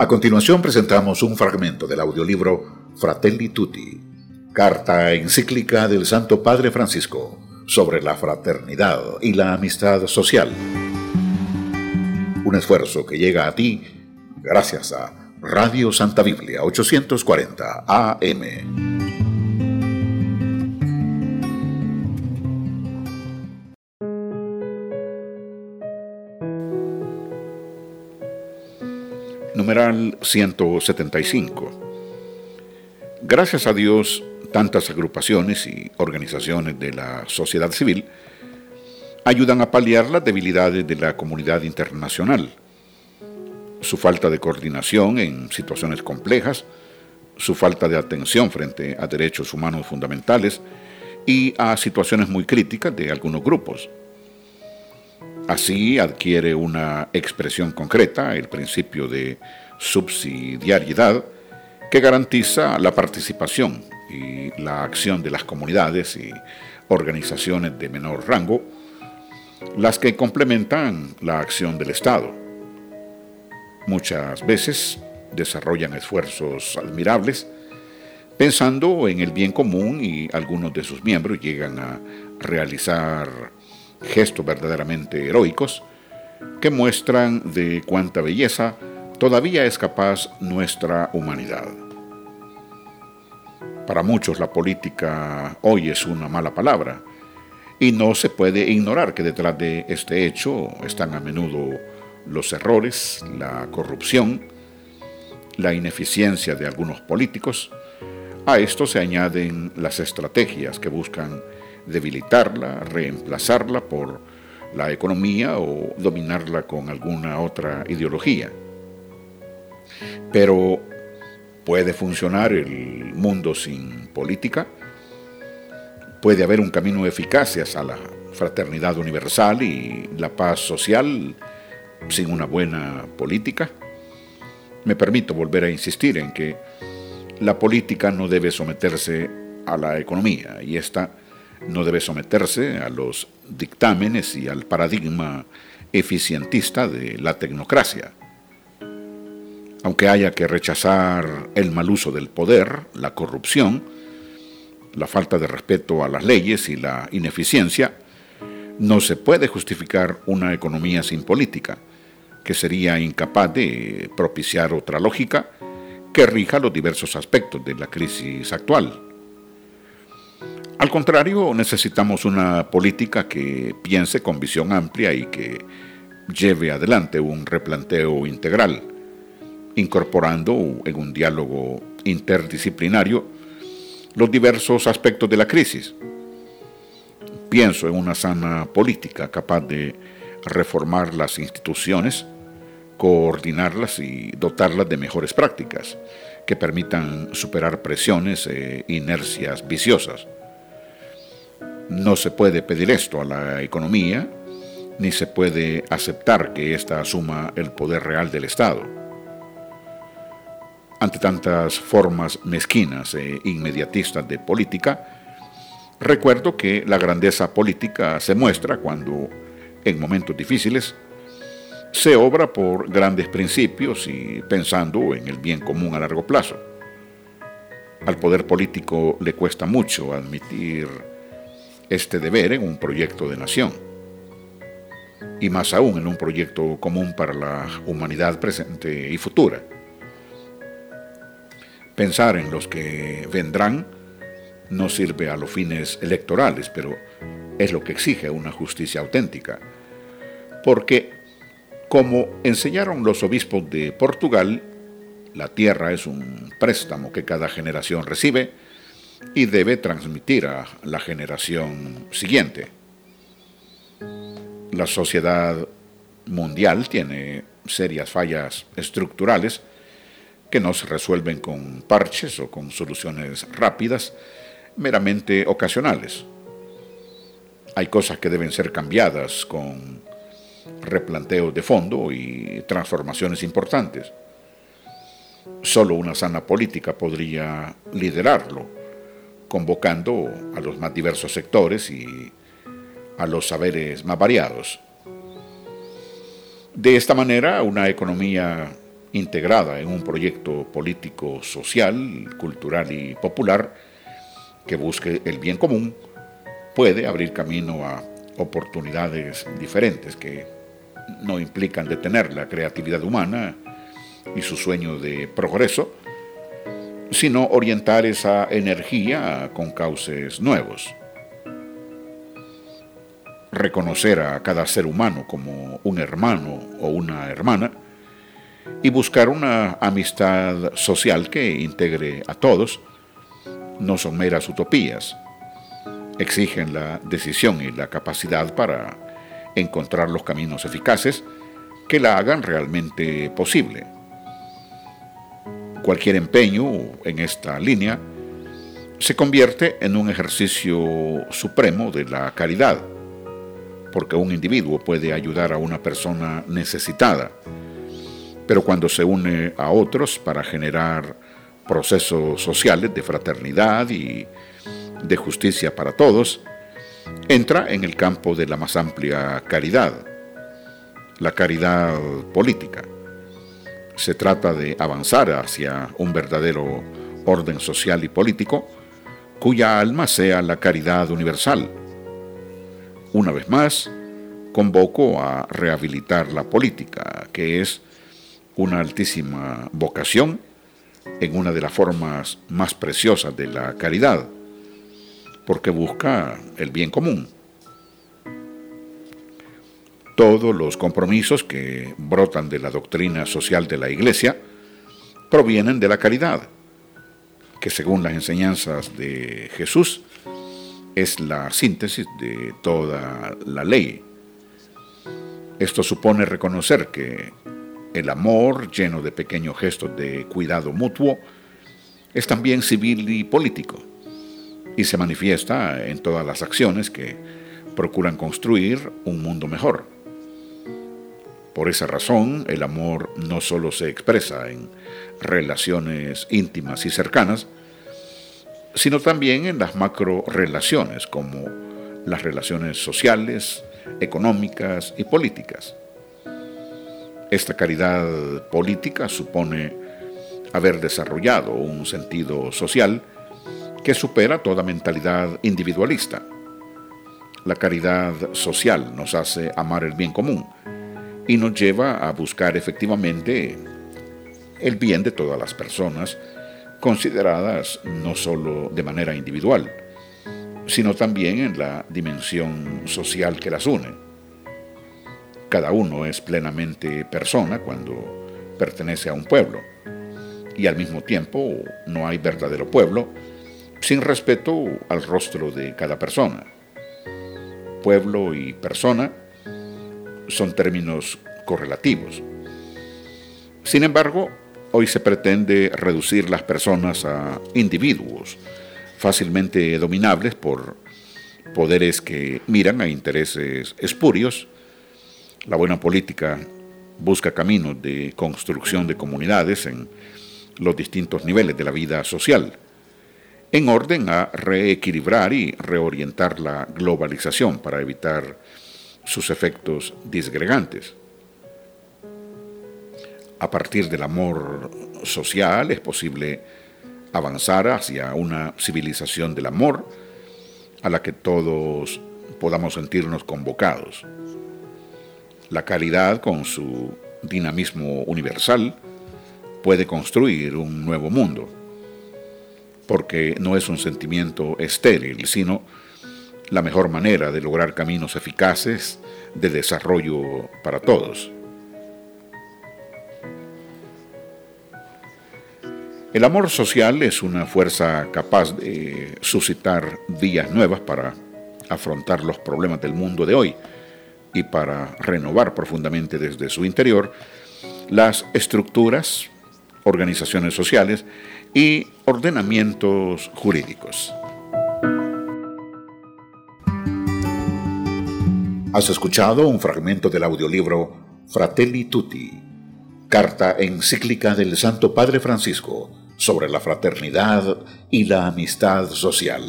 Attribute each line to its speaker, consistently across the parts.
Speaker 1: A continuación presentamos un fragmento del audiolibro Fratelli Tutti, carta encíclica del Santo Padre Francisco sobre la fraternidad y la amistad social. Un esfuerzo que llega a ti gracias a Radio Santa Biblia 840 AM. Numeral 175. Gracias a Dios, tantas agrupaciones y organizaciones de la sociedad civil ayudan a paliar las debilidades de la comunidad internacional, su falta de coordinación en situaciones complejas, su falta de atención frente a derechos humanos fundamentales y a situaciones muy críticas de algunos grupos. Así adquiere una expresión concreta el principio de subsidiariedad que garantiza la participación y la acción de las comunidades y organizaciones de menor rango, las que complementan la acción del Estado. Muchas veces desarrollan esfuerzos admirables pensando en el bien común y algunos de sus miembros llegan a realizar gestos verdaderamente heroicos que muestran de cuánta belleza todavía es capaz nuestra humanidad. Para muchos la política hoy es una mala palabra y no se puede ignorar que detrás de este hecho están a menudo los errores, la corrupción, la ineficiencia de algunos políticos. A esto se añaden las estrategias que buscan debilitarla, reemplazarla por la economía o dominarla con alguna otra ideología. Pero ¿puede funcionar el mundo sin política? ¿Puede haber un camino eficaz hacia la fraternidad universal y la paz social sin una buena política? Me permito volver a insistir en que la política no debe someterse a la economía y esta no debe someterse a los dictámenes y al paradigma eficientista de la tecnocracia. Aunque haya que rechazar el mal uso del poder, la corrupción, la falta de respeto a las leyes y la ineficiencia, no se puede justificar una economía sin política, que sería incapaz de propiciar otra lógica que rija los diversos aspectos de la crisis actual. Al contrario, necesitamos una política que piense con visión amplia y que lleve adelante un replanteo integral, incorporando en un diálogo interdisciplinario los diversos aspectos de la crisis. Pienso en una sana política capaz de reformar las instituciones, coordinarlas y dotarlas de mejores prácticas que permitan superar presiones e inercias viciosas. No se puede pedir esto a la economía, ni se puede aceptar que ésta asuma el poder real del Estado. Ante tantas formas mezquinas e inmediatistas de política, recuerdo que la grandeza política se muestra cuando, en momentos difíciles, se obra por grandes principios y pensando en el bien común a largo plazo. Al poder político le cuesta mucho admitir este deber en un proyecto de nación, y más aún en un proyecto común para la humanidad presente y futura. Pensar en los que vendrán no sirve a los fines electorales, pero es lo que exige una justicia auténtica, porque, como enseñaron los obispos de Portugal, la tierra es un préstamo que cada generación recibe, y debe transmitir a la generación siguiente. La sociedad mundial tiene serias fallas estructurales que no se resuelven con parches o con soluciones rápidas, meramente ocasionales. Hay cosas que deben ser cambiadas con replanteos de fondo y transformaciones importantes. Solo una sana política podría liderarlo convocando a los más diversos sectores y a los saberes más variados. De esta manera, una economía integrada en un proyecto político, social, cultural y popular que busque el bien común, puede abrir camino a oportunidades diferentes que no implican detener la creatividad humana y su sueño de progreso, sino orientar esa energía con cauces nuevos. Reconocer a cada ser humano como un hermano o una hermana y buscar una amistad social que integre a todos no son meras utopías. Exigen la decisión y la capacidad para encontrar los caminos eficaces que la hagan realmente posible. Cualquier empeño en esta línea se convierte en un ejercicio supremo de la caridad, porque un individuo puede ayudar a una persona necesitada, pero cuando se une a otros para generar procesos sociales de fraternidad y de justicia para todos, entra en el campo de la más amplia caridad, la caridad política. Se trata de avanzar hacia un verdadero orden social y político cuya alma sea la caridad universal. Una vez más, convoco a rehabilitar la política, que es una altísima vocación en una de las formas más preciosas de la caridad, porque busca el bien común. Todos los compromisos que brotan de la doctrina social de la Iglesia provienen de la caridad, que según las enseñanzas de Jesús es la síntesis de toda la ley. Esto supone reconocer que el amor, lleno de pequeños gestos de cuidado mutuo, es también civil y político y se manifiesta en todas las acciones que procuran construir un mundo mejor. Por esa razón, el amor no solo se expresa en relaciones íntimas y cercanas, sino también en las macro relaciones como las relaciones sociales, económicas y políticas. Esta caridad política supone haber desarrollado un sentido social que supera toda mentalidad individualista. La caridad social nos hace amar el bien común y nos lleva a buscar efectivamente el bien de todas las personas, consideradas no solo de manera individual, sino también en la dimensión social que las une. Cada uno es plenamente persona cuando pertenece a un pueblo. Y al mismo tiempo no hay verdadero pueblo sin respeto al rostro de cada persona. Pueblo y persona son términos correlativos. Sin embargo, hoy se pretende reducir las personas a individuos fácilmente dominables por poderes que miran a intereses espurios la buena política busca caminos de construcción de comunidades en los distintos niveles de la vida social, en orden a reequilibrar y reorientar la globalización para evitar sus efectos disgregantes. A partir del amor social es posible avanzar hacia una civilización del amor a la que todos podamos sentirnos convocados. La caridad, con su dinamismo universal, puede construir un nuevo mundo, porque no es un sentimiento estéril, sino la mejor manera de lograr caminos eficaces de desarrollo para todos. El amor social es una fuerza capaz de suscitar vías nuevas para afrontar los problemas del mundo de hoy y para renovar profundamente desde su interior las estructuras, organizaciones sociales y ordenamientos jurídicos. Has escuchado un fragmento del audiolibro Fratelli Tutti, carta encíclica del Santo Padre Francisco sobre la fraternidad y la amistad social.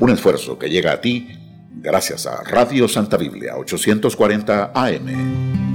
Speaker 1: Un esfuerzo que llega a ti gracias a Radio Santa Biblia 840 AM.